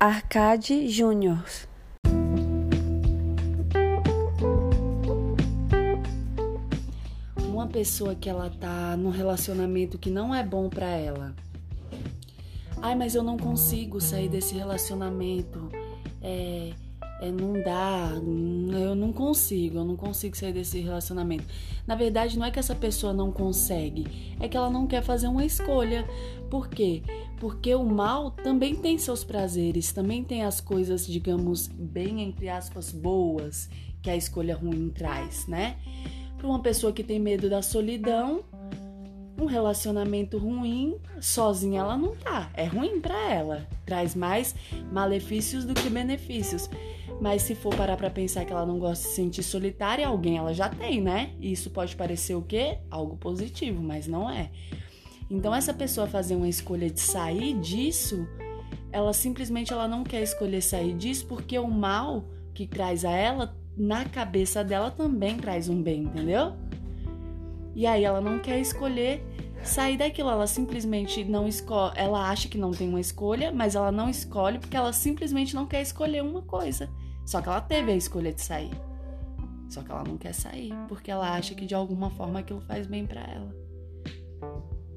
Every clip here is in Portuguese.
Arcade Júnior. Uma pessoa que ela tá num relacionamento que não é bom para ela. Ai, mas eu não consigo sair desse relacionamento. É, é, não dá, eu não consigo, eu não consigo sair desse relacionamento. Na verdade, não é que essa pessoa não consegue, é que ela não quer fazer uma escolha. Por quê? Porque o mal também tem seus prazeres, também tem as coisas, digamos, bem entre aspas, boas que a escolha ruim traz, né? Para uma pessoa que tem medo da solidão, um relacionamento ruim, sozinha ela não tá. É ruim para ela. Traz mais malefícios do que benefícios. Mas se for parar para pensar que ela não gosta de se sentir solitária, alguém ela já tem, né? E isso pode parecer o quê? Algo positivo, mas não é. Então essa pessoa fazer uma escolha de sair disso, ela simplesmente ela não quer escolher sair disso porque o mal que traz a ela na cabeça dela também traz um bem, entendeu? E aí ela não quer escolher sair daquilo, ela simplesmente não escolhe, ela acha que não tem uma escolha, mas ela não escolhe porque ela simplesmente não quer escolher uma coisa. Só que ela teve a escolha de sair. Só que ela não quer sair porque ela acha que de alguma forma aquilo faz bem para ela.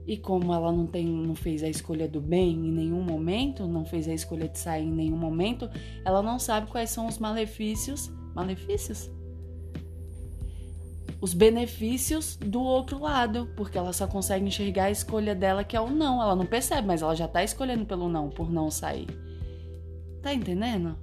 E como ela não tem, não fez a escolha do bem em nenhum momento, não fez a escolha de sair em nenhum momento, ela não sabe quais são os malefícios, malefícios os benefícios do outro lado, porque ela só consegue enxergar a escolha dela que é o não. Ela não percebe, mas ela já tá escolhendo pelo não, por não sair. Tá entendendo?